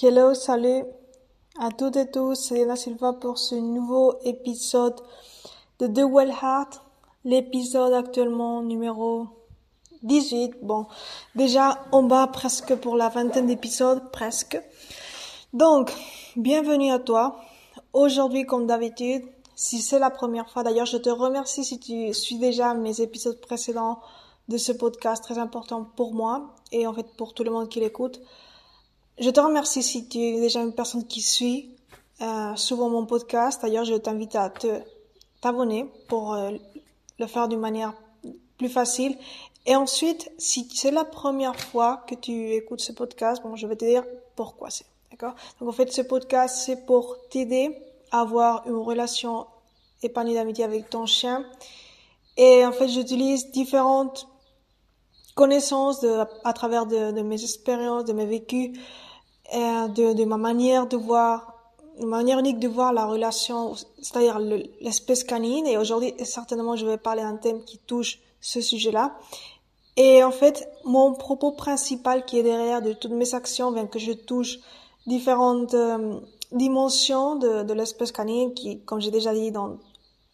Hello, salut à toutes et tous, c'est la Silva pour ce nouveau épisode de The Well Heart, l'épisode actuellement numéro 18. Bon, déjà on bat presque pour la vingtaine d'épisodes, presque. Donc, bienvenue à toi. Aujourd'hui, comme d'habitude, si c'est la première fois, d'ailleurs, je te remercie si tu suis déjà mes épisodes précédents de ce podcast très important pour moi et en fait pour tout le monde qui l'écoute. Je te remercie si tu es déjà une personne qui suit euh, souvent mon podcast. D'ailleurs, je t'invite à te t'abonner pour euh, le faire d'une manière plus facile. Et ensuite, si c'est la première fois que tu écoutes ce podcast, bon, je vais te dire pourquoi c'est. D'accord? Donc en fait, ce podcast, c'est pour t'aider à avoir une relation épanouie d'amitié avec ton chien. Et en fait, j'utilise différentes connaissances à travers de, mes expériences, de mes vécus, de, de ma manière de voir, une manière unique de voir la relation, c'est-à-dire l'espèce canine. Et aujourd'hui, certainement, je vais parler d'un thème qui touche ce sujet-là. Et en fait, mon propos principal qui est derrière de toutes mes actions, bien que je touche différentes euh, dimensions de, de l'espèce canine, qui, comme j'ai déjà dit dans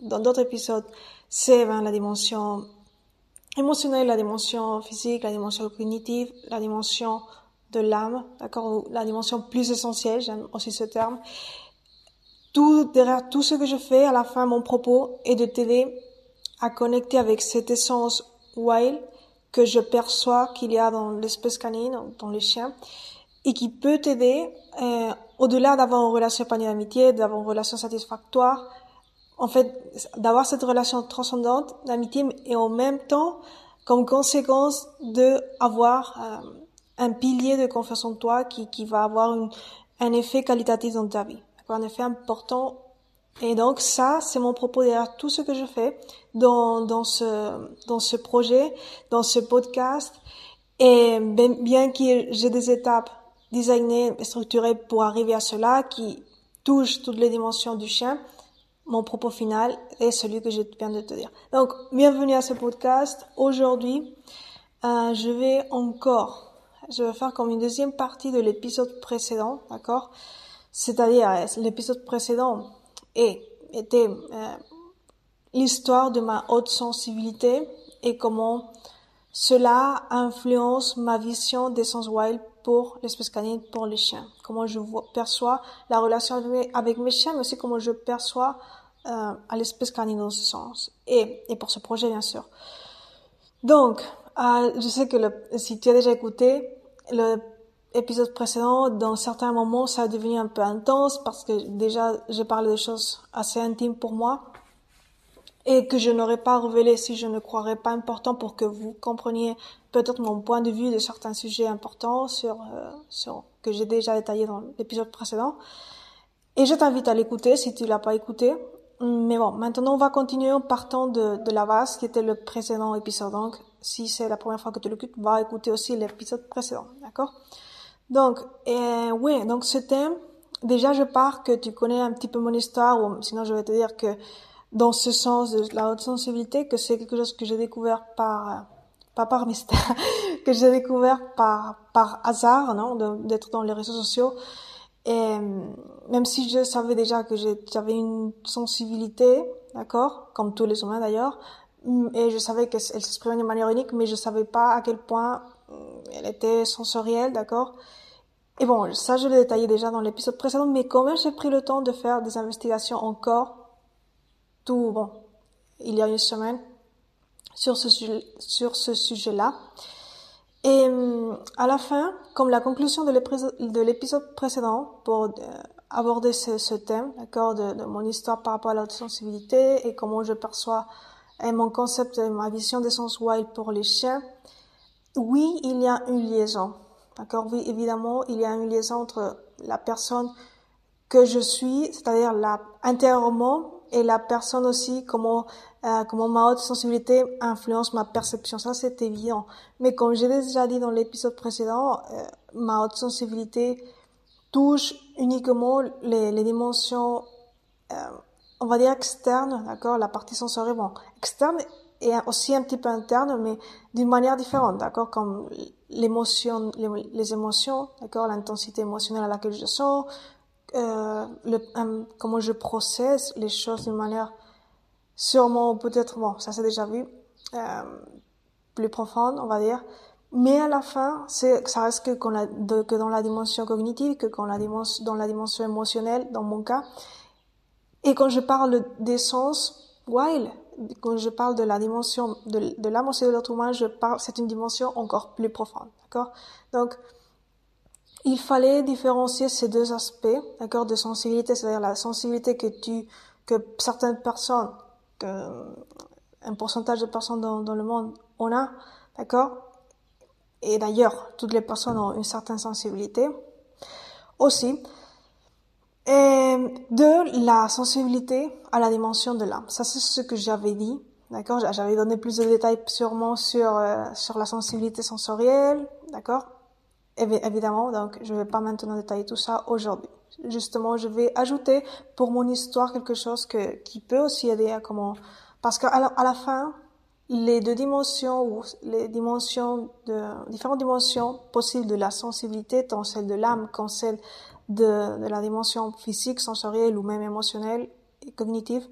dans d'autres épisodes, c'est ben, la dimension émotionnelle, la dimension physique, la dimension cognitive, la dimension de l'âme, d'accord, la dimension plus essentielle, j'aime aussi ce terme. Tout, derrière tout ce que je fais, à la fin, mon propos est de t'aider à connecter avec cette essence wild que je perçois qu'il y a dans l'espèce canine, dans les chiens, et qui peut t'aider, euh, au-delà d'avoir une relation épanouie d'amitié, d'avoir une relation satisfactoire, en fait, d'avoir cette relation transcendante d'amitié et en même temps, comme conséquence de avoir euh, un pilier de confiance en toi qui, qui va avoir une, un effet qualitatif dans ta vie, un effet important. Et donc ça, c'est mon propos derrière tout ce que je fais dans, dans ce dans ce projet, dans ce podcast. Et bien que j'ai des étapes designées structurées pour arriver à cela, qui touchent toutes les dimensions du chien, mon propos final est celui que je viens de te dire. Donc, bienvenue à ce podcast. Aujourd'hui, euh, je vais encore, je vais faire comme une deuxième partie de l'épisode précédent, d'accord? C'est-à-dire, euh, l'épisode précédent et était euh, l'histoire de ma haute sensibilité et comment cela influence ma vision des sens wild pour l'espèce canine, pour les chiens. Comment je perçois la relation avec mes chiens, mais aussi comment je perçois euh, l'espèce canine dans ce sens. Et, et pour ce projet, bien sûr. Donc, euh, je sais que le, si tu as déjà écouté le épisode précédent, dans certains moments, ça a devenu un peu intense parce que déjà, j'ai parlé de choses assez intimes pour moi et que je n'aurais pas révélé si je ne croirais pas important pour que vous compreniez peut-être mon point de vue de certains sujets importants sur, euh, sur que j'ai déjà détaillé dans l'épisode précédent. Et je t'invite à l'écouter si tu l'as pas écouté. Mais bon, maintenant on va continuer en partant de, de la base qui était le précédent épisode. Donc, si c'est la première fois que tu l'écoutes, va écouter aussi l'épisode précédent, d'accord? Donc, euh, oui, donc ce thème, déjà je pars que tu connais un petit peu mon histoire, ou sinon je vais te dire que dans ce sens de la haute sensibilité, que c'est quelque chose que j'ai découvert par, pas par mystère, que j'ai découvert par, par hasard, non, d'être dans les réseaux sociaux. Et même si je savais déjà que j'avais une sensibilité, d'accord, comme tous les humains d'ailleurs, et je savais qu'elle s'exprimait de manière unique, mais je savais pas à quel point elle était sensorielle, d'accord? Et bon, ça je l'ai détaillé déjà dans l'épisode précédent, mais quand même j'ai pris le temps de faire des investigations encore tout, bon, il y a une semaine sur ce, sur ce sujet-là. Et euh, à la fin, comme la conclusion de l'épisode précédent, pour euh, aborder ce, ce thème, d'accord, de, de, mon histoire par rapport à la sensibilité et comment je perçois et mon concept, ma vision des sens wild pour les chiens, oui, il y a une liaison, d'accord, évidemment, il y a une liaison entre la personne que je suis, c'est-à-dire intérieurement, et la personne aussi, comment, euh, comment ma haute sensibilité influence ma perception. Ça, c'est évident. Mais comme j'ai déjà dit dans l'épisode précédent, euh, ma haute sensibilité touche uniquement les, dimensions, euh, on va dire externes, d'accord, la partie sensorielle, bon, externe et aussi un petit peu interne, mais d'une manière différente, d'accord Comme l'émotion, les, émotions, d'accord L'intensité émotionnelle à laquelle je sens, euh, le, comment je processe les choses d'une manière sûrement peut-être bon ça c'est déjà vu euh, plus profonde on va dire. Mais à la fin c'est ça reste que, dans la dimension cognitive que quand la dimension dans la dimension émotionnelle dans mon cas. Et quand je parle des sens while quand je parle de la dimension de, de l'âme de l'autre humain je parle c'est une dimension encore plus profonde d'accord? Donc il fallait différencier ces deux aspects, d'accord, de sensibilité, c'est-à-dire la sensibilité que tu, que certaines personnes un pourcentage de personnes dans, dans le monde on a, d'accord? Et d'ailleurs, toutes les personnes ont une certaine sensibilité aussi. Et de la sensibilité à la dimension de l'âme. Ça, c'est ce que j'avais dit, d'accord? J'avais donné plus de détails sûrement sur, euh, sur la sensibilité sensorielle, d'accord? Évidemment, donc je vais pas maintenant détailler tout ça aujourd'hui. Justement, je vais ajouter pour mon histoire quelque chose que, qui peut aussi aider à comment, parce qu'à la, à la fin, les deux dimensions ou les dimensions de, différentes dimensions possibles de la sensibilité, tant celle de l'âme qu'en celle de, la dimension physique, sensorielle ou même émotionnelle et cognitive,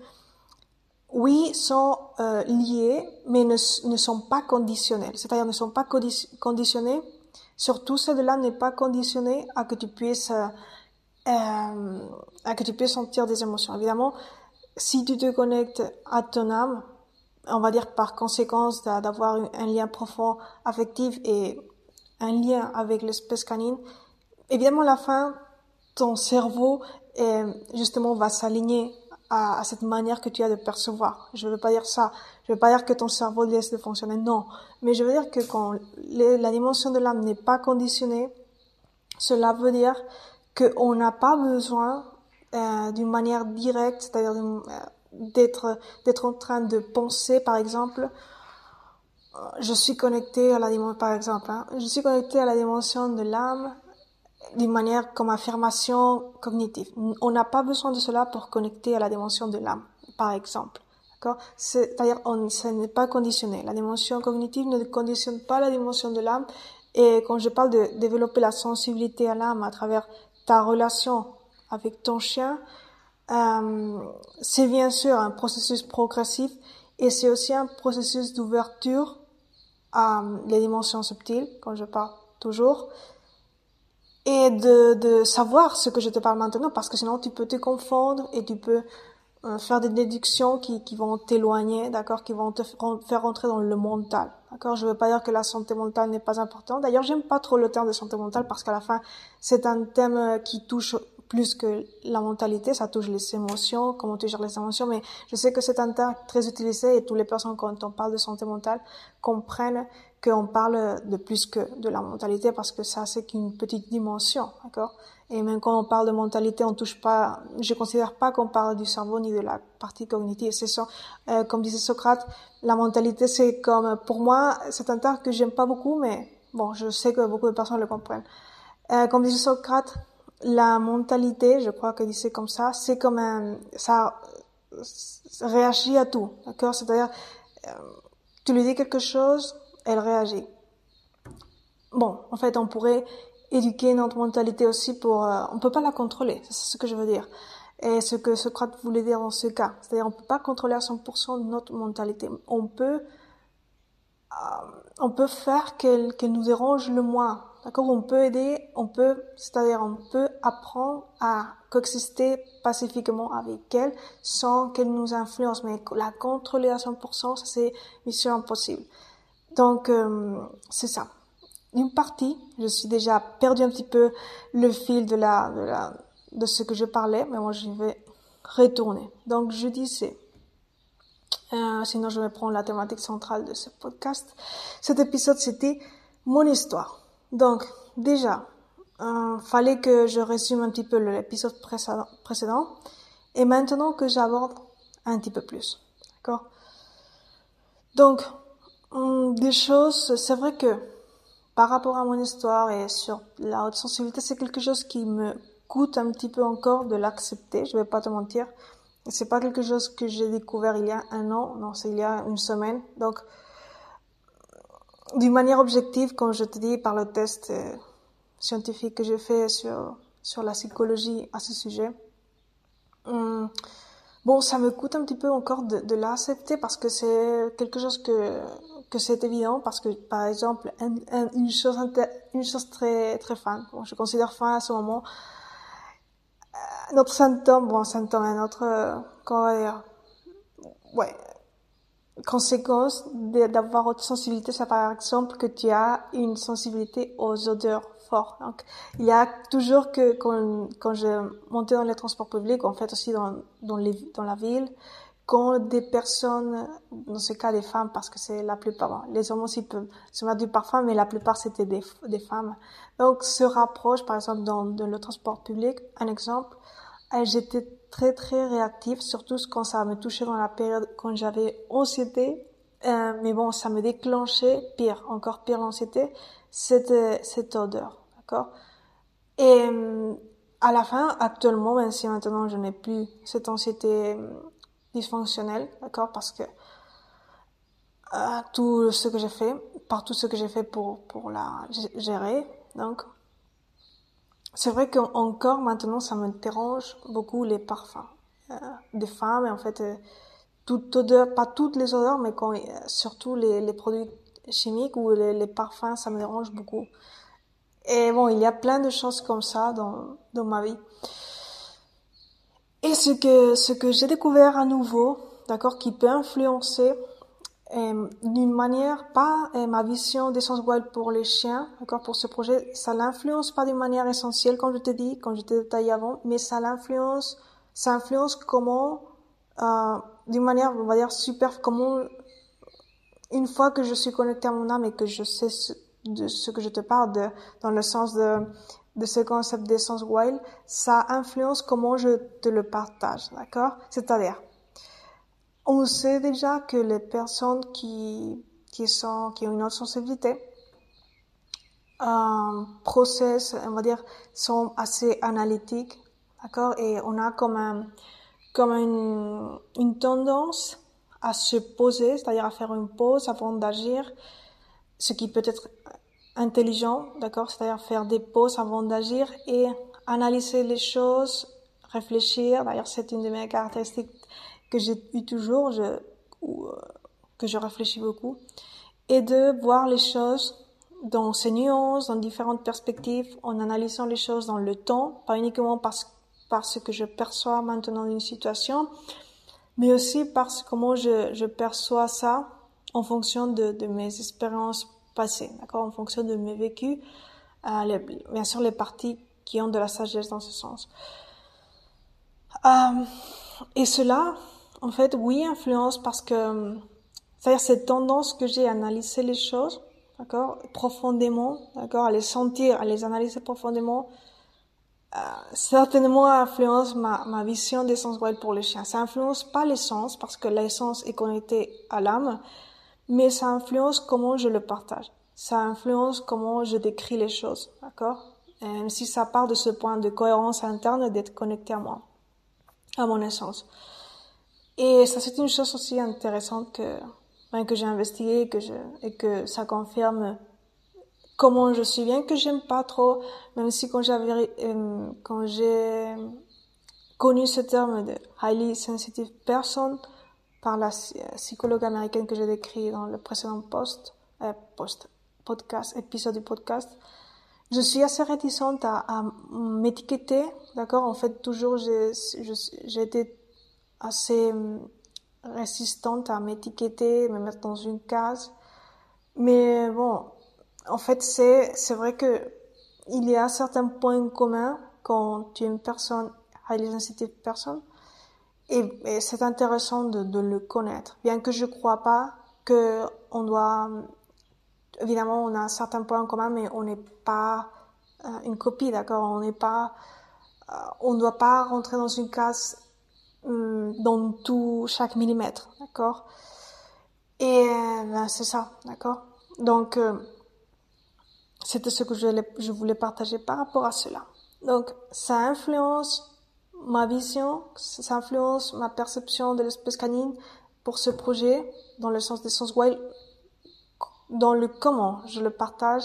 oui, sont euh, liées, mais ne, ne sont pas conditionnelles. C'est-à-dire ne sont pas conditionnées. Surtout celle de l'âme n'est pas conditionnée à que tu puisses euh, euh, à que tu puisses sentir des émotions. Évidemment, si tu te connectes à ton âme, on va dire par conséquence d'avoir un lien profond affectif et un lien avec l'espèce canine, évidemment la fin, ton cerveau justement va s'aligner à, à, cette manière que tu as de percevoir. Je ne veux pas dire ça. Je veux pas dire que ton cerveau laisse de fonctionner. Non. Mais je veux dire que quand la dimension de l'âme n'est pas conditionnée, cela veut dire qu'on n'a pas besoin euh, d'une manière directe, c'est-à-dire euh, d'être d'être en train de penser, par exemple, euh, je suis connecté à la dimension, par exemple, hein, je suis connecté à la dimension de l'âme d'une manière comme affirmation cognitive. On n'a pas besoin de cela pour connecter à la dimension de l'âme, par exemple. C'est-à-dire, on, ce n'est pas conditionné. La dimension cognitive ne conditionne pas la dimension de l'âme. Et quand je parle de développer la sensibilité à l'âme à travers ta relation avec ton chien, euh, c'est bien sûr un processus progressif et c'est aussi un processus d'ouverture à les dimensions subtiles, quand je parle toujours, et de, de savoir ce que je te parle maintenant, parce que sinon tu peux te confondre et tu peux euh, faire des déductions qui, qui vont t'éloigner, d'accord, qui vont te faire rentrer dans le mental, d'accord. Je veux pas dire que la santé mentale n'est pas importante. D'ailleurs, j'aime pas trop le terme de santé mentale parce qu'à la fin, c'est un thème euh, qui touche plus que la mentalité, ça touche les émotions, comment tu gères les émotions, mais je sais que c'est un terme très utilisé et toutes les personnes quand on parle de santé mentale comprennent qu'on parle de plus que de la mentalité parce que ça c'est qu'une petite dimension, d'accord? Et même quand on parle de mentalité, on touche pas, je considère pas qu'on parle du cerveau ni de la partie cognitive. C'est euh, comme disait Socrate, la mentalité c'est comme, pour moi, c'est un terme que j'aime pas beaucoup, mais bon, je sais que beaucoup de personnes le comprennent. Euh, comme disait Socrate, la mentalité, je crois que disait comme ça, c'est comme un, ça, ça réagit à tout, d'accord? C'est-à-dire, euh, tu lui dis quelque chose, elle réagit. Bon, en fait, on pourrait éduquer notre mentalité aussi pour... Euh, on peut pas la contrôler, c'est ce que je veux dire. Et ce que Socrate voulait dire dans ce cas. C'est-à-dire, on peut pas contrôler à 100% notre mentalité. On peut... Euh, on peut faire qu'elle qu'elle nous dérange le moins. D'accord? On peut aider, on peut... C'est-à-dire, on peut apprendre à coexister pacifiquement avec elle sans qu'elle nous influence. Mais la contrôler à 100%, ça c'est mission impossible. Donc, euh, c'est ça. Une partie, je suis déjà perdu un petit peu le fil de la, de ce que je parlais, mais moi je vais retourner. Donc, je disais, euh, sinon je vais prendre la thématique centrale de ce podcast. Cet épisode, c'était mon histoire. Donc, déjà, euh, fallait que je résume un petit peu l'épisode précédent, et maintenant que j'aborde un petit peu plus. D'accord? Donc, des choses, c'est vrai que par rapport à mon histoire et sur la haute sensibilité, c'est quelque chose qui me coûte un petit peu encore de l'accepter, je vais pas te mentir. C'est pas quelque chose que j'ai découvert il y a un an, non, c'est il y a une semaine. Donc, d'une manière objective, comme je te dis, par le test euh, scientifique que j'ai fait sur, sur la psychologie à ce sujet, hum, bon, ça me coûte un petit peu encore de l'accepter parce que c'est quelque chose que, que c'est évident parce que, par exemple, une chose, une chose très, très bon, je considère fan à ce moment, euh, notre symptôme, bon, symptôme, un autre, euh, comment dire, ouais, conséquence d'avoir autre sensibilité, c'est par exemple que tu as une sensibilité aux odeurs fortes. Donc, il y a toujours que quand, quand je montais dans les transports publics, en fait aussi dans, dans la ville, quand des personnes, dans ce cas des femmes, parce que c'est la plupart, les hommes aussi peuvent se mettre du parfum, mais la plupart c'était des, femmes. Donc, se rapproche, par exemple, dans, le transport public, un exemple, j'étais très très réactif, surtout quand ça me touchait dans la période quand j'avais anxiété. Euh, mais bon, ça me déclenchait pire, encore pire l'anxiété, cette cette odeur, d'accord? Et euh, à la fin, actuellement, même si maintenant je n'ai plus cette anxiété dysfonctionnelle, d'accord, parce que euh, tout ce que j'ai fait, par tout ce que j'ai fait pour pour la gérer, donc c'est vrai qu'encore maintenant, ça me dérange beaucoup les parfums euh, des femmes. Et en fait, euh, toute odeur, pas toutes les odeurs, mais quand, surtout les, les, produits chimiques ou les, les, parfums, ça me dérange beaucoup. Et bon, il y a plein de choses comme ça dans, dans ma vie. Et ce que, ce que j'ai découvert à nouveau, d'accord, qui peut influencer euh, d'une manière, pas euh, ma vision d'essence wild pour les chiens, d'accord, pour ce projet, ça l'influence pas d'une manière essentielle, comme je te dis, comme je t'ai détaillé avant, mais ça l'influence, ça influence comment, euh, d'une manière, on va dire, super, comment, une fois que je suis connecté à mon âme et que je sais ce, de ce que je te parle, dans le sens de, de ce concept d'essence wild, ça influence comment je te le partage, d'accord? C'est-à-dire, on sait déjà que les personnes qui, qui, sont, qui ont une autre sensibilité, euh, process, on va dire, sont assez analytiques, d'accord, et on a comme un, comme une, une tendance à se poser, c'est-à-dire à faire une pause avant d'agir, ce qui peut être intelligent, d'accord, c'est-à-dire faire des pauses avant d'agir et analyser les choses, réfléchir. D'ailleurs, c'est une de mes caractéristiques que j'ai eu toujours, euh, que je réfléchis beaucoup, et de voir les choses dans ces nuances, dans différentes perspectives, en analysant les choses dans le temps, pas uniquement parce, que je perçois maintenant une situation, mais aussi parce comment je, perçois ça en fonction de mes expériences passées, d'accord, en fonction de mes vécus, euh, les, bien sûr les parties qui ont de la sagesse dans ce sens. Euh, et cela, en fait, oui, influence parce que, c'est-à-dire cette tendance que j'ai à analyser les choses, d'accord, profondément, d'accord, à les sentir, à les analyser profondément, euh, certainement influence ma, vision des sens pour les chiens. Ça influence pas l'essence parce que l'essence est connectée à l'âme, mais ça influence comment je le partage. Ça influence comment je décris les choses, d'accord? Même si ça part de ce point de cohérence interne d'être connecté à moi, à mon essence. Et ça, c'est une chose aussi intéressante que, ben, que j'ai investigué que je, et que ça confirme comment je suis bien, que j'aime pas trop, même si quand j'avais, euh, quand j'ai connu ce terme de highly sensitive person par la psychologue américaine que j'ai décrit dans le précédent post, euh, post, podcast, épisode du podcast, je suis assez réticente à, à m'étiqueter, d'accord? En fait, toujours, j'ai, été assez hum, résistante à m'étiqueter, me mettre dans une case. Mais bon, en fait, c'est, c'est vrai que il y a certains points communs quand tu es une personne, highly sensitive personne. Et, c'est intéressant de, le connaître. Bien que je crois pas que on doit, évidemment, on a certains points communs, mais on n'est pas euh, une copie, d'accord? On n'est pas, euh, on ne doit pas rentrer dans une case Hum, dans tout chaque millimètre, d'accord? Et euh, ben, c'est ça, d'accord? Donc c'était ce que je voulais partager par rapport à cela. Donc ça influence ma vision, ça influence ma perception de l'espèce canine pour ce projet, dans le sens des sens wild, dans le comment je le partage,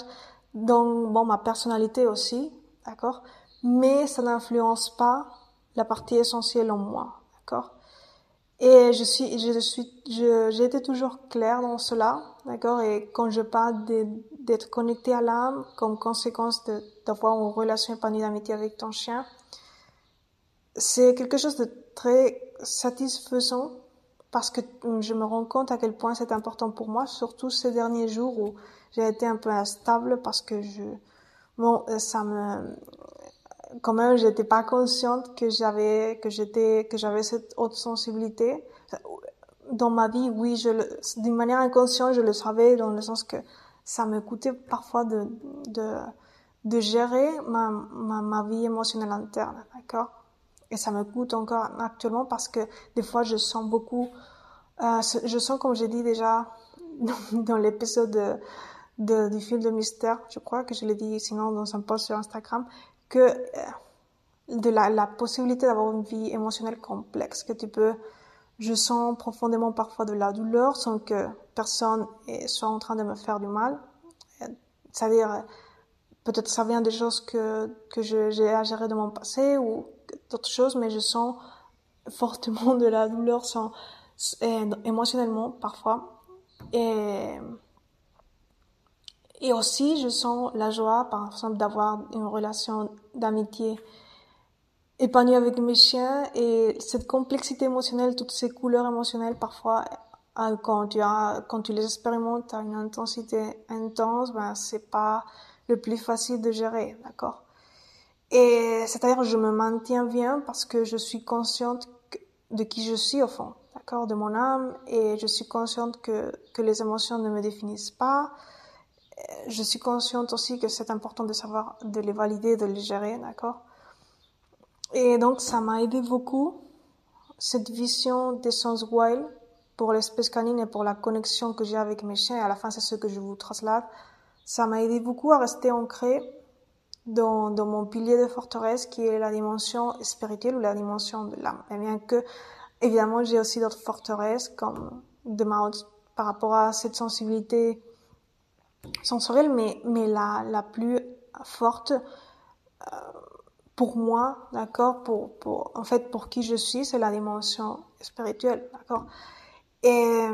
dans bon, ma personnalité aussi, d'accord Mais ça n'influence pas la partie essentielle en moi, d'accord. Et je suis, je suis, j'ai été toujours claire dans cela, d'accord Et quand je parle d'être connecté à l'âme comme conséquence d'avoir une relation épanouie d'amitié avec ton chien, c'est quelque chose de très satisfaisant parce que je me rends compte à quel point c'est important pour moi, surtout ces derniers jours où j'ai été un peu instable parce que je, bon, ça me, quand même, j'étais pas consciente que j'avais, que j'étais, que j'avais cette haute sensibilité. Dans ma vie, oui, je d'une manière inconsciente, je le savais dans le sens que ça me coûtait parfois de, de, de gérer ma, ma, ma vie émotionnelle interne, d'accord? Et ça me coûte encore actuellement parce que des fois je sens beaucoup, euh, je sens comme j'ai dit déjà dans, l'épisode de, du film de mystère, je crois que je l'ai dit sinon dans un post sur Instagram, que euh, de la, la possibilité d'avoir une vie émotionnelle complexe, que tu peux, je sens profondément parfois de la douleur sans que personne soit en train de me faire du mal. C'est-à-dire, peut-être ça vient des choses que, que j'ai à gérer de mon passé ou d'autres choses, mais je sens fortement de la douleur sans, émotionnellement parfois. Et, et aussi, je sens la joie, par exemple, d'avoir une relation d'amitié épanouie avec mes chiens et cette complexité émotionnelle, toutes ces couleurs émotionnelles, parfois, euh, quand tu as, quand tu les expérimentes à une intensité intense, ben, c'est pas le plus facile de gérer, d'accord? Et c'est-à-dire je me maintiens bien parce que je suis consciente de qui je suis au fond, d'accord, de mon âme, et je suis consciente que, que les émotions ne me définissent pas. Je suis consciente aussi que c'est important de savoir, de les valider, de les gérer, d'accord. Et donc ça m'a aidé beaucoup cette vision des sens wild pour l'espèce canine et pour la connexion que j'ai avec mes chiens. Et à la fin, c'est ce que je vous translate. Ça m'a aidé beaucoup à rester ancré dans, mon pilier de forteresse qui est la dimension spirituelle ou la dimension de l'âme. Et bien que, évidemment, j'ai aussi d'autres forteresses comme de ma, par rapport à cette sensibilité sensorielle, mais, mais la, la plus forte, euh, pour moi, d'accord, pour, pour, en fait, pour qui je suis, c'est la dimension spirituelle, d'accord. Et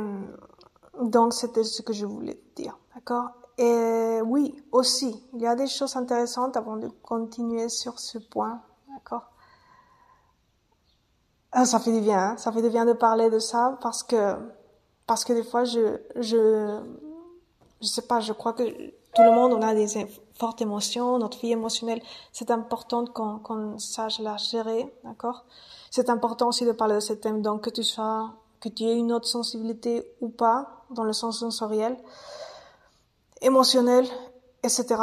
donc, c'était ce que je voulais dire, d'accord. Et oui, aussi, il y a des choses intéressantes avant de continuer sur ce point, d'accord? Ah, Ça fait du bien, hein. ça fait du bien de parler de ça parce que parce que des fois je je je sais pas, je crois que tout le monde on a des fortes émotions, notre vie émotionnelle, c'est important qu'on qu'on sache la gérer, d'accord? C'est important aussi de parler de ce thème, donc que tu sois que tu aies une autre sensibilité ou pas dans le sens sensoriel émotionnel, etc.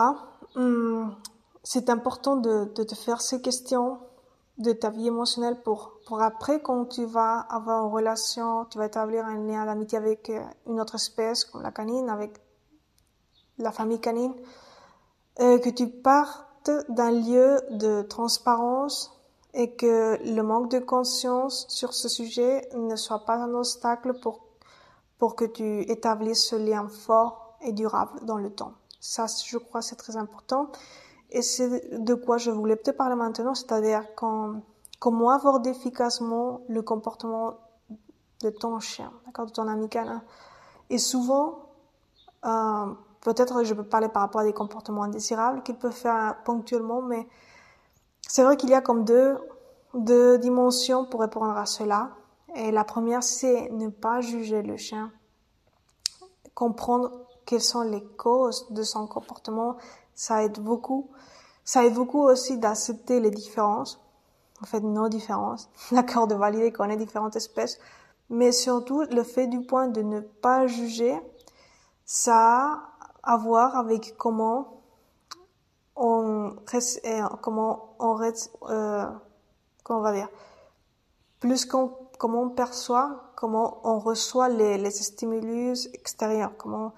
Hum, c'est important de, te faire ces questions de ta vie émotionnelle pour, pour après, quand tu vas avoir une relation, tu vas établir un lien d'amitié avec euh, une autre espèce, comme la canine, avec la famille canine, euh, que tu partes d'un lieu de transparence et que le manque de conscience sur ce sujet ne soit pas un obstacle pour, pour que tu établisses ce lien fort et durable dans le temps. Ça, je crois, c'est très important. Et c'est de quoi je voulais te parler maintenant, c'est-à-dire comment aborder efficacement le comportement de ton chien, d'accord, de ton ami canin. Et souvent, euh, peut-être je peux parler par rapport à des comportements indésirables qu'il peut faire ponctuellement, mais c'est vrai qu'il y a comme deux, deux dimensions pour répondre à cela. Et la première, c'est ne pas juger le chien, comprendre quelles sont les causes de son comportement, ça aide beaucoup. Ça aide beaucoup aussi d'accepter les différences, en fait nos différences, d'accord, de valider qu'on est différentes espèces, mais surtout le fait du point de ne pas juger, ça a à voir avec comment on euh, comment on reste, euh, comment on va dire, plus qu'on comment on perçoit, comment on reçoit les, les stimulus extérieurs, comment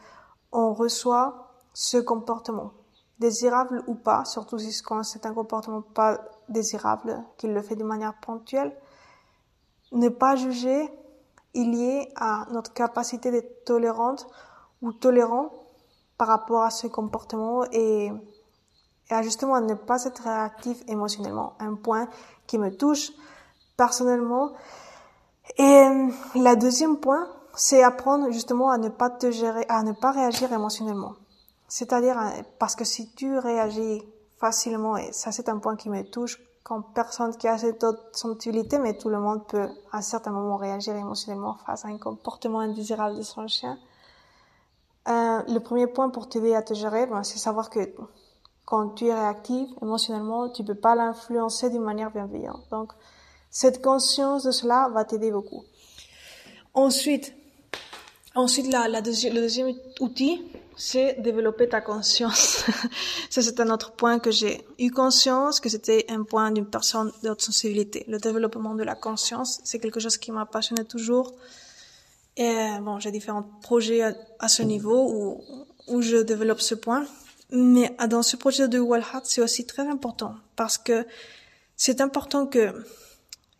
on reçoit ce comportement. désirable ou pas, surtout si c'est un comportement pas désirable, qu'il le fait de manière ponctuelle. Ne pas juger est lié à notre capacité d'être tolérante ou tolérant par rapport à ce comportement et, à justement ne pas être réactif émotionnellement. Un point qui me touche personnellement. Et la deuxième point, c'est apprendre justement à ne pas te gérer, à ne pas réagir émotionnellement. C'est-à-dire, parce que si tu réagis facilement, et ça c'est un point qui me touche, quand personne qui a cette sensibilité, mais tout le monde peut à un certain moment réagir émotionnellement face à un comportement indésirable de son chien. Euh, le premier point pour t'aider à te gérer, ben, c'est savoir que quand tu es réactif émotionnellement, tu peux pas l'influencer d'une manière bienveillante. Donc, cette conscience de cela va t'aider beaucoup. Ensuite, ensuite la, la le deuxième outil, c'est développer ta conscience. Ça, c'est un autre point que j'ai eu conscience que c'était un point d'une personne de haute sensibilité. Le développement de la conscience, c'est quelque chose qui m'a passionné toujours. Et bon, j'ai différents projets à, ce niveau où, où je développe ce point. Mais dans ce projet de Walhart, c'est aussi très important parce que c'est important que,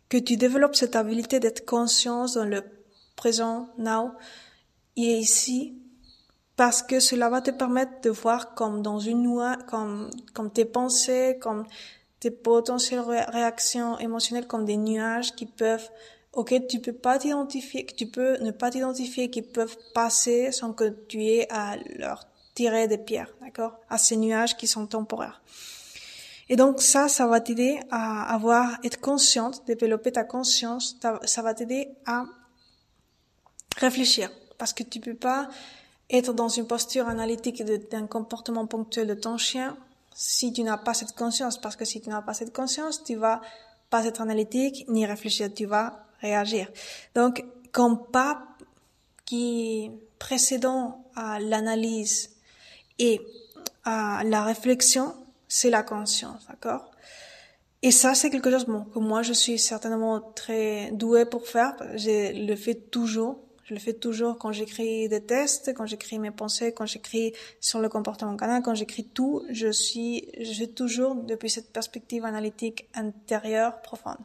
que tu développes cette habilité d'être conscience dans le présent, now, et ici, parce que cela va te permettre de voir comme dans une nuage, comme, comme tes pensées, comme tes potentielles réactions émotionnelles comme des nuages qui peuvent, ok, tu peux pas t'identifier, que tu peux ne pas t'identifier, qui peuvent passer sans que tu aies à leur tirer des pierres, d'accord, à ces nuages qui sont temporaires. Et donc ça, ça va t'aider à avoir, être consciente, développer ta conscience, ça va t'aider à réfléchir, parce que tu peux pas être dans une posture analytique d'un comportement ponctuel de ton chien si tu n'as pas cette conscience. Parce que si tu n'as pas cette conscience, tu vas pas être analytique ni réfléchir, tu vas réagir. Donc, comme pas qui précédent à l'analyse et à la réflexion, c'est la conscience, d'accord? Et ça, c'est quelque chose bon, que moi, je suis certainement très douée pour faire. Je le fais toujours je le fais toujours quand j'écris des tests, quand j'écris mes pensées, quand j'écris sur le comportement canin, quand j'écris tout, je suis, j'ai toujours depuis cette perspective analytique intérieure profonde.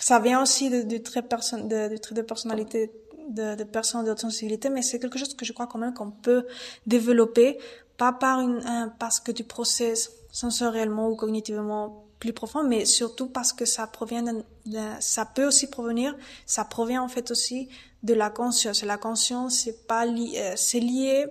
Ça vient aussi de trait de, de personnalité de, personnes de sensibilité, mais c'est quelque chose que je crois quand même qu'on peut développer, pas par une, parce que tu processes sensoriellement ou cognitivement plus profond, mais surtout parce que ça provient de, ça peut aussi provenir, ça provient en fait aussi de la conscience. La conscience, c'est pas lié, euh, c'est lié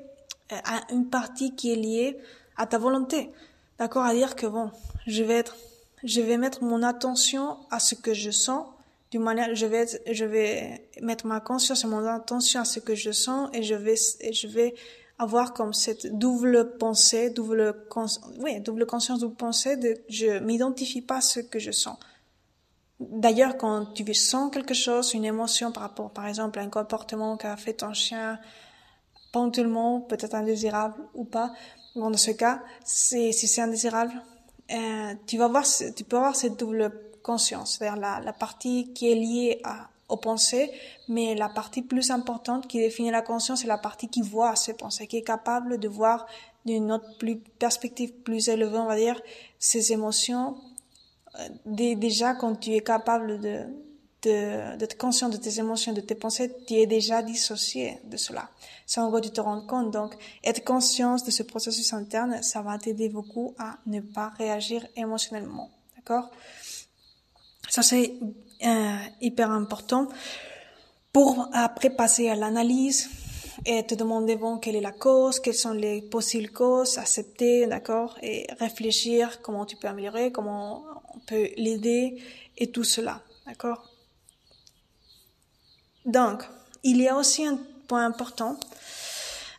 euh, à une partie qui est liée à ta volonté. D'accord? À dire que bon, je vais être, je vais mettre mon attention à ce que je sens d'une manière, je vais, je vais mettre ma conscience et mon attention à ce que je sens et je vais, et je vais avoir comme cette double pensée, double, oui, double conscience, double pensée de je m'identifie pas à ce que je sens. D'ailleurs, quand tu sens quelque chose, une émotion par rapport, par exemple, à un comportement qu'a fait ton chien ponctuellement, peut-être indésirable ou pas, bon, dans ce cas, si c'est indésirable, euh, tu vas voir, tu peux avoir cette double conscience, la, la partie qui est liée à, aux pensées, mais la partie plus importante qui définit la conscience, c'est la partie qui voit ces pensées, qui est capable de voir d'une autre perspective plus élevée, on va dire, ces émotions. Euh, déjà, quand tu es capable d'être conscient de tes émotions, de tes pensées, tu es déjà dissocié de cela. Sans que tu te rends compte. Donc, être conscient de ce processus interne, ça va t'aider beaucoup à ne pas réagir émotionnellement. D'accord? Ça, c'est euh, hyper important pour après passer à l'analyse et te demander bon quelle est la cause, quelles sont les possibles causes, accepter, d'accord, et réfléchir comment tu peux améliorer, comment on peut l'aider et tout cela, d'accord. Donc, il y a aussi un point important.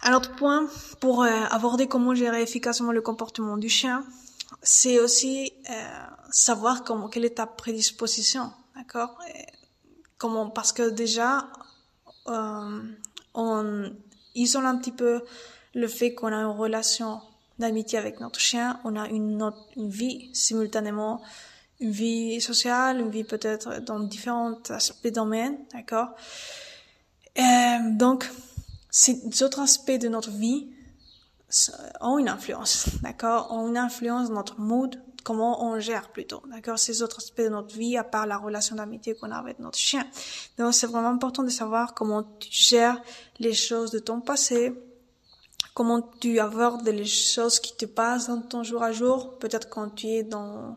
Un autre point pour euh, aborder comment gérer efficacement le comportement du chien, c'est aussi euh, savoir comment quelle est ta prédisposition D'accord. Comment Parce que déjà, euh, on isole un petit peu le fait qu'on a une relation d'amitié avec notre chien, on a une, vie simultanément, une vie sociale, une vie peut-être dans différents aspects domaines, d'accord. Euh, Donc, ces autres aspects de notre vie ont une influence, d'accord, ont une influence dans notre mood, comment on gère plutôt, d'accord, ces autres aspects de notre vie à part la relation d'amitié qu'on a avec notre chien. Donc c'est vraiment important de savoir comment tu gères les choses de ton passé, comment tu abordes les choses qui te passent dans ton jour à jour, peut-être quand tu es dans,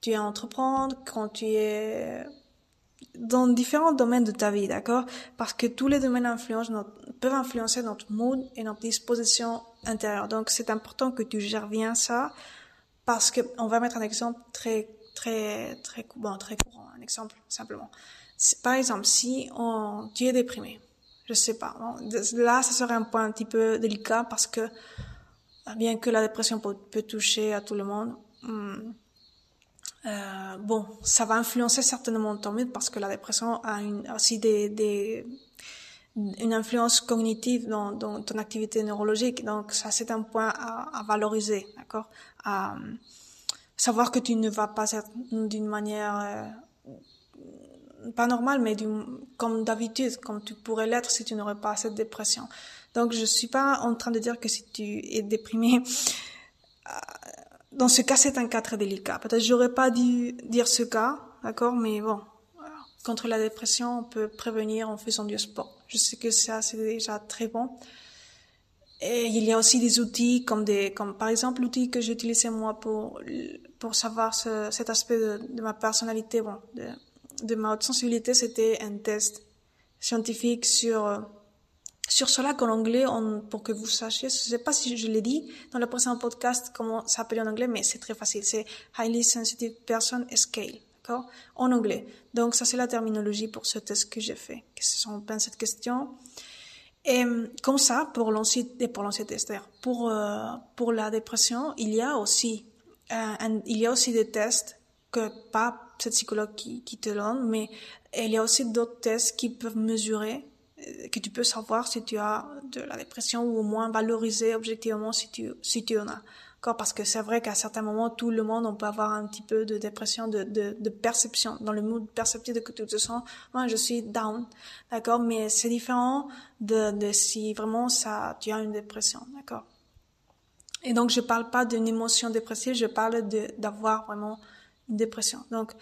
tu es entreprendre, quand tu es dans différents domaines de ta vie, d'accord? Parce que tous les domaines influencent peuvent influencer notre mood et notre disposition intérieure. Donc, c'est important que tu gères bien ça parce que on va mettre un exemple très très très bon, très courant, un exemple simplement. Par exemple, si on, tu es déprimé, je sais pas, là, ça serait un point un petit peu délicat parce que bien que la dépression peut, toucher à tout le monde. Hmm, euh, bon, ça va influencer certainement ton mood parce que la dépression a une, aussi des, des, une influence cognitive dans, dans, ton activité neurologique. Donc ça, c'est un point à, à valoriser, d'accord? À euh, savoir que tu ne vas pas être d'une manière euh, pas normale, mais comme d'habitude, comme tu pourrais l'être si tu n'aurais pas cette dépression. Donc je suis pas en train de dire que si tu es déprimé, dans ce cas, c'est un cas très délicat. Peut-être j'aurais pas dû dire ce cas, d'accord, mais bon, contre la dépression, on peut prévenir en faisant du sport. Je sais que ça, c'est déjà très bon. Et il y a aussi des outils comme des, comme par exemple l'outil que j'utilisais moi pour pour savoir ce, cet aspect de, ma personnalité, bon, de, ma haute sensibilité, c'était un test scientifique sur sur cela qu'en anglais, pour que vous sachiez, je ne sais pas si je l'ai dit dans le précédent podcast, comment ça s'appelle en anglais, mais c'est très facile. C'est Highly Sensitive Person Scale, En anglais. Donc, ça, c'est la terminologie pour ce test que j'ai fait. Que ce sont cette question. Et comme ça, pour l'anxiété, pour pour, euh, pour la dépression, il y a aussi, euh, il y a aussi des tests que pas cette psychologue qui, qui te donne, mais il y a aussi d'autres tests qui peuvent mesurer euh, que tu peux savoir si tu as de la dépression ou au moins valoriser objectivement si tu, si tu en as. Parce que c'est vrai qu'à certains moments, tout le monde, on peut avoir un petit peu de dépression, de, perception, dans le mood perceptif de que tu te sens, moi, je suis down, d'accord? Mais c'est différent de, si vraiment ça, tu as une dépression, d'accord? Et donc, je parle pas d'une émotion dépressive, je parle d'avoir vraiment une dépression. Donc,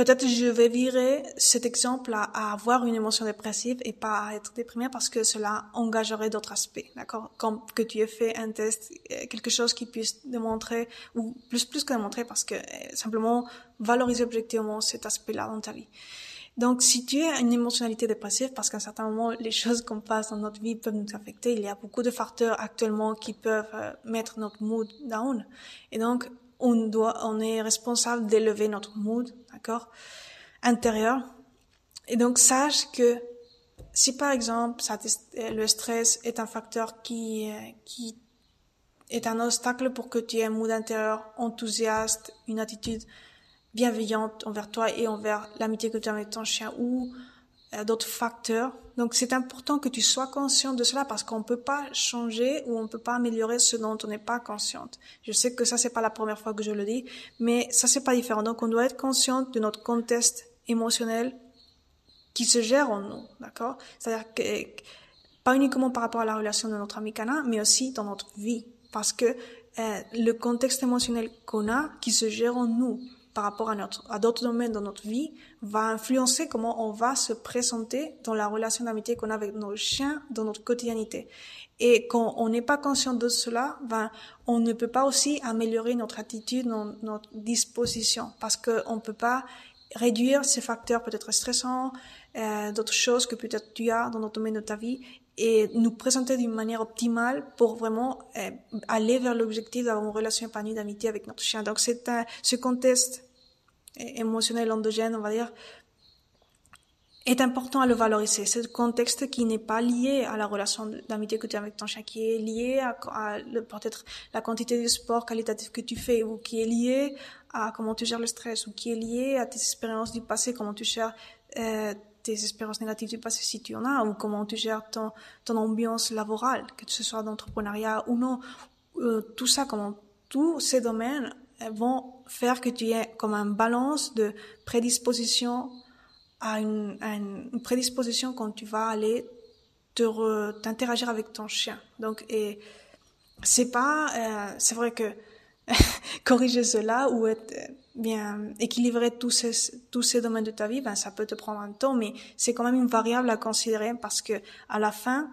Peut-être je vais virer cet exemple à, avoir une émotion dépressive et pas à être déprimé parce que cela engagerait d'autres aspects, d'accord? Comme que tu aies fait un test, euh, quelque chose qui puisse démontrer, ou plus plus que démontrer parce que euh, simplement valoriser objectivement cet aspect-là dans ta vie. Donc, si tu as une émotionnalité dépressive, parce qu'à un certain moment, les choses qu'on passe dans notre vie peuvent nous affecter, il y a beaucoup de facteurs actuellement qui peuvent euh, mettre notre mood down. Et donc, on doit, on est responsable d'élever notre mood, d'accord, intérieur. Et donc, sache que si par exemple, le stress est un facteur qui, qui est un obstacle pour que tu aies un mood intérieur enthousiaste, une attitude bienveillante envers toi et envers l'amitié que tu as avec ton chien ou euh, d'autres facteurs. Donc c'est important que tu sois conscient de cela parce qu'on peut pas changer ou on peut pas améliorer ce dont on n'est pas consciente. Je sais que ça c'est pas la première fois que je le dis, mais ça c'est pas différent. Donc on doit être conscient de notre contexte émotionnel qui se gère en nous, d'accord? C'est-à-dire que pas uniquement par rapport à la relation de notre ami canin, mais aussi dans notre vie, parce que euh, le contexte émotionnel qu'on a, qui se gère en nous, par rapport à, notre, à d'autres domaines dans notre vie va influencer comment on va se présenter dans la relation d'amitié qu'on a avec nos chiens dans notre quotidienneté. Et quand on n'est pas conscient de cela, ben, on ne peut pas aussi améliorer notre attitude, notre disposition, parce qu'on ne peut pas réduire ces facteurs peut-être stressants, euh, d'autres choses que peut-être tu as dans notre domaine de ta vie et nous présenter d'une manière optimale pour vraiment euh, aller vers l'objectif d'avoir une relation épanouie d'amitié avec notre chien. Donc c'est ce contexte émotionnel endogène, on va dire, est important à le valoriser. C'est un contexte qui n'est pas lié à la relation d'amitié que tu as avec ton chien, qui est lié à, peut-être la quantité de sport qualitatif que tu fais, ou qui est lié à comment tu gères le stress, ou qui est lié à tes expériences du passé, comment tu gères euh, tes expériences négatives du passé si tu en as, ou comment tu gères ton, ton ambiance laborale, que ce soit d'entrepreneuriat ou non. Euh, tout ça, comment tous ces domaines vont faire que tu aies comme un balance de prédisposition à une, prédisposition quand tu vas aller te t'interagir avec ton chien. Donc, et c'est pas, euh, c'est vrai que corriger cela ou être euh, bien équilibrer tous ces tous ces domaines de ta vie, ben ça peut te prendre un temps, mais c'est quand même une variable à considérer parce que à la fin,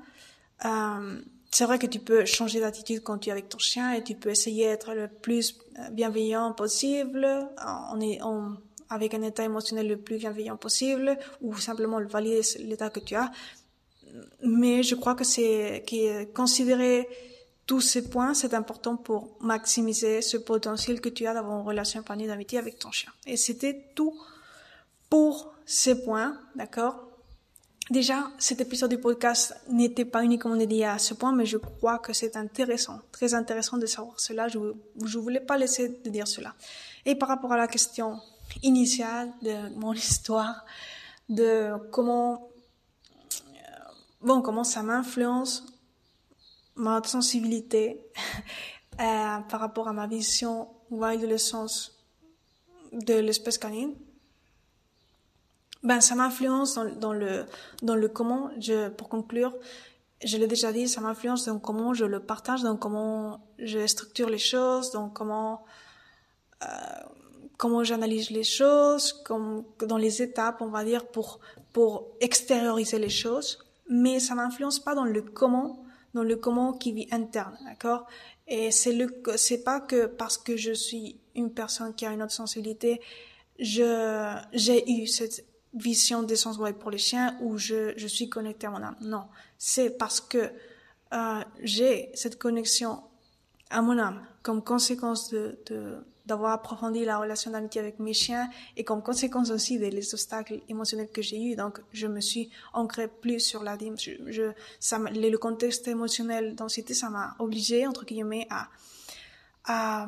euh, c'est vrai que tu peux changer d'attitude quand tu es avec ton chien et tu peux essayer d'être le plus euh, bienveillant possible, on est on, avec un état émotionnel le plus bienveillant possible ou simplement le valider l'état que tu as. Mais je crois que c'est qui considérer tous ces points, c'est important pour maximiser ce potentiel que tu as d'avoir une relation épanouie d'amitié avec ton chien. Et c'était tout pour ces points, d'accord? Déjà, cet épisode du podcast n'était pas uniquement dédié à ce point, mais je crois que c'est intéressant, très intéressant de savoir cela. Je ne voulais pas laisser de dire cela. Et par rapport à la question initiale de mon histoire, de comment, euh, bon, comment ça m'influence ma sensibilité euh, par rapport à ma vision wild de l'essence de l'espèce canine, ben ça m'influence dans, dans, le dans le comment je pour conclure je l'ai déjà dit ça m'influence dans comment je le partage dans comment je structure les choses dans comment euh, comment j'analyse les choses comme dans les étapes on va dire pour pour extérioriser les choses. Mais ça m'influence pas dans le comment dans le comment qui vit interne, d'accord? Et c'est le, c'est pas que parce que je suis une personne qui a une autre sensibilité, je, j'ai eu cette vision d'essence pour les chiens où je, je suis connectée à mon âme. Non, c'est parce que euh, j'ai cette connexion à mon âme comme conséquence de d'avoir approfondi la relation d'amitié avec mes chiens et comme conséquence aussi des obstacles émotionnels que j'ai eus. Donc, je me suis ancrée plus sur la. Je, ça, le, contexte émotionnel d'anxiété, ça m'a obligé, entre guillemets, à, à euh,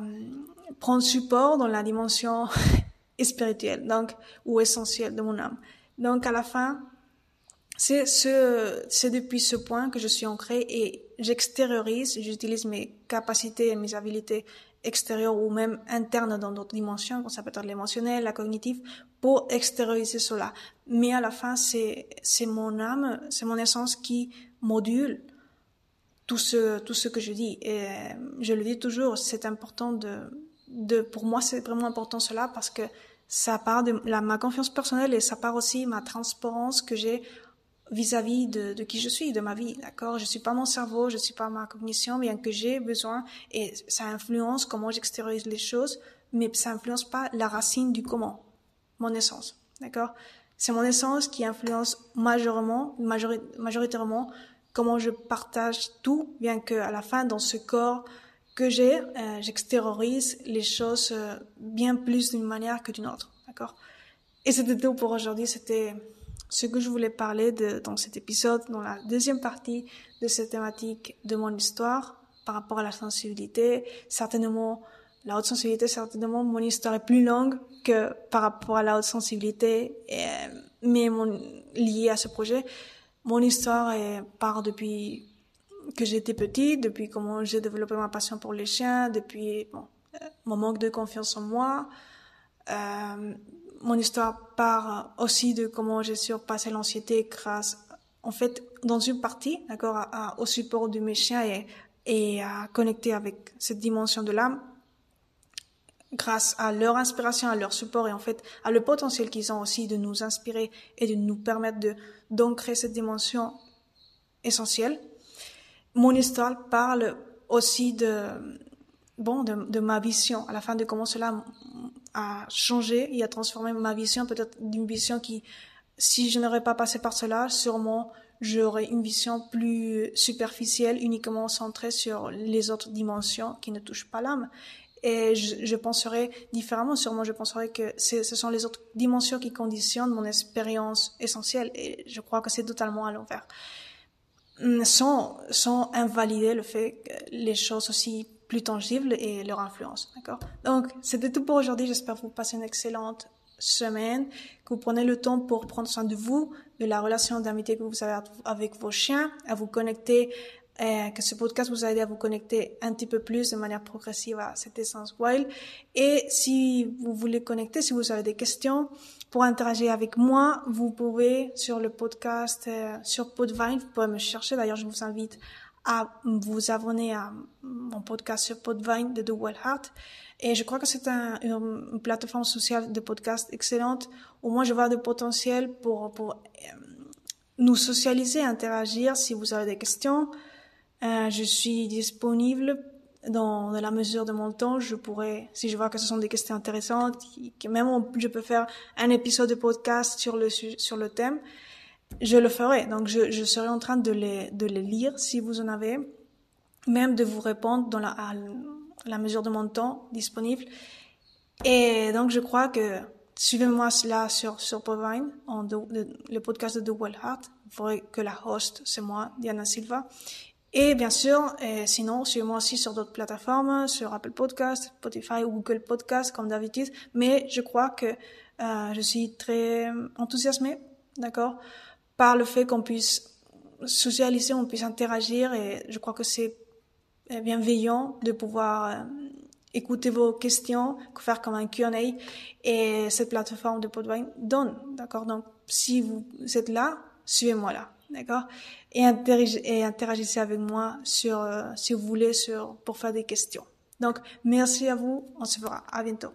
prendre support dans la dimension spirituelle, donc, ou essentielle de mon âme. Donc, à la fin, c'est ce, c'est depuis ce point que je suis ancrée et j'extériorise, j'utilise mes capacités et mes habiletés extérieure ou même interne dans d'autres dimensions, ça peut être l'émotionnel, la cognitive, pour extérioriser cela. Mais à la fin, c'est, c'est mon âme, c'est mon essence qui module tout ce, tout ce que je dis. Et je le dis toujours, c'est important de, de, pour moi, c'est vraiment important cela parce que ça part de la, ma confiance personnelle et ça part aussi ma transparence que j'ai vis-à-vis de, de, qui je suis, de ma vie, d'accord? Je suis pas mon cerveau, je suis pas ma cognition, bien que j'ai besoin et ça influence comment j'extériorise les choses, mais ça influence pas la racine du comment, mon essence, d'accord? C'est mon essence qui influence majoritairement, majoritairement comment je partage tout, bien que à la fin dans ce corps que j'ai, euh, j'extériorise les choses euh, bien plus d'une manière que d'une autre, d'accord? Et c'était tout pour aujourd'hui, c'était ce que je voulais parler de, dans cet épisode, dans la deuxième partie de cette thématique de mon histoire par rapport à la sensibilité. Certainement, la haute sensibilité, certainement, mon histoire est plus longue que par rapport à la haute sensibilité, et, mais mon, lié à ce projet. Mon histoire est, part depuis que j'étais petite, depuis comment j'ai développé ma passion pour les chiens, depuis bon, euh, mon manque de confiance en moi, euh, mon histoire part aussi de comment j'ai surpassé l'anxiété grâce, en fait, dans une partie, d'accord, au support de mes chiens et, et à connecter avec cette dimension de l'âme grâce à leur inspiration, à leur support et en fait à le potentiel qu'ils ont aussi de nous inspirer et de nous permettre de d'ancrer cette dimension essentielle. Mon histoire parle aussi de bon de ma vision à la fin de comment cela à changer et à transformer ma vision, peut-être d'une vision qui, si je n'aurais pas passé par cela, sûrement j'aurais une vision plus superficielle, uniquement centrée sur les autres dimensions qui ne touchent pas l'âme. Et je, je, penserais différemment, sûrement je penserais que ce sont les autres dimensions qui conditionnent mon expérience essentielle et je crois que c'est totalement à l'envers. Sans, sans invalider le fait que les choses aussi plus tangibles et leur influence. D'accord? Donc, c'était tout pour aujourd'hui. J'espère que vous passez une excellente semaine, que vous prenez le temps pour prendre soin de vous, de la relation d'amitié que vous avez avec vos chiens, à vous connecter, euh, que ce podcast vous aide à vous connecter un petit peu plus de manière progressive à cette essence wild. Et si vous voulez connecter, si vous avez des questions pour interagir avec moi, vous pouvez sur le podcast, euh, sur Podvine, vous pouvez me chercher. D'ailleurs, je vous invite à vous abonner à mon podcast sur Podvine de The Well Heart. Et je crois que c'est un, une, plateforme sociale de podcast excellente. Au moins, je vois de potentiel pour, pour euh, nous socialiser, interagir. Si vous avez des questions, euh, je suis disponible dans, dans, la mesure de mon temps. Je pourrais, si je vois que ce sont des questions intéressantes, que même je peux faire un épisode de podcast sur le sur le thème, je le ferai. Donc, je, je serai en train de les de les lire si vous en avez, même de vous répondre dans la la mesure de mon temps disponible. Et donc, je crois que suivez-moi là sur, sur Povine, en le podcast de The Well Heart. Que la host, c'est moi, Diana Silva. Et bien sûr, et sinon, suivez-moi aussi sur d'autres plateformes, sur Apple Podcast, Spotify ou Google Podcast, comme d'habitude. Mais je crois que euh, je suis très enthousiasmée, d'accord, par le fait qu'on puisse socialiser, on puisse interagir. Et je crois que c'est bienveillant de pouvoir euh, écouter vos questions, faire comme un Q&A et cette plateforme de Podvine donne, d'accord? Donc, si vous êtes là, suivez-moi là, d'accord? Et, et, interagissez avec moi sur, euh, si vous voulez, pour faire des questions. Donc, merci à vous, on se verra, à bientôt.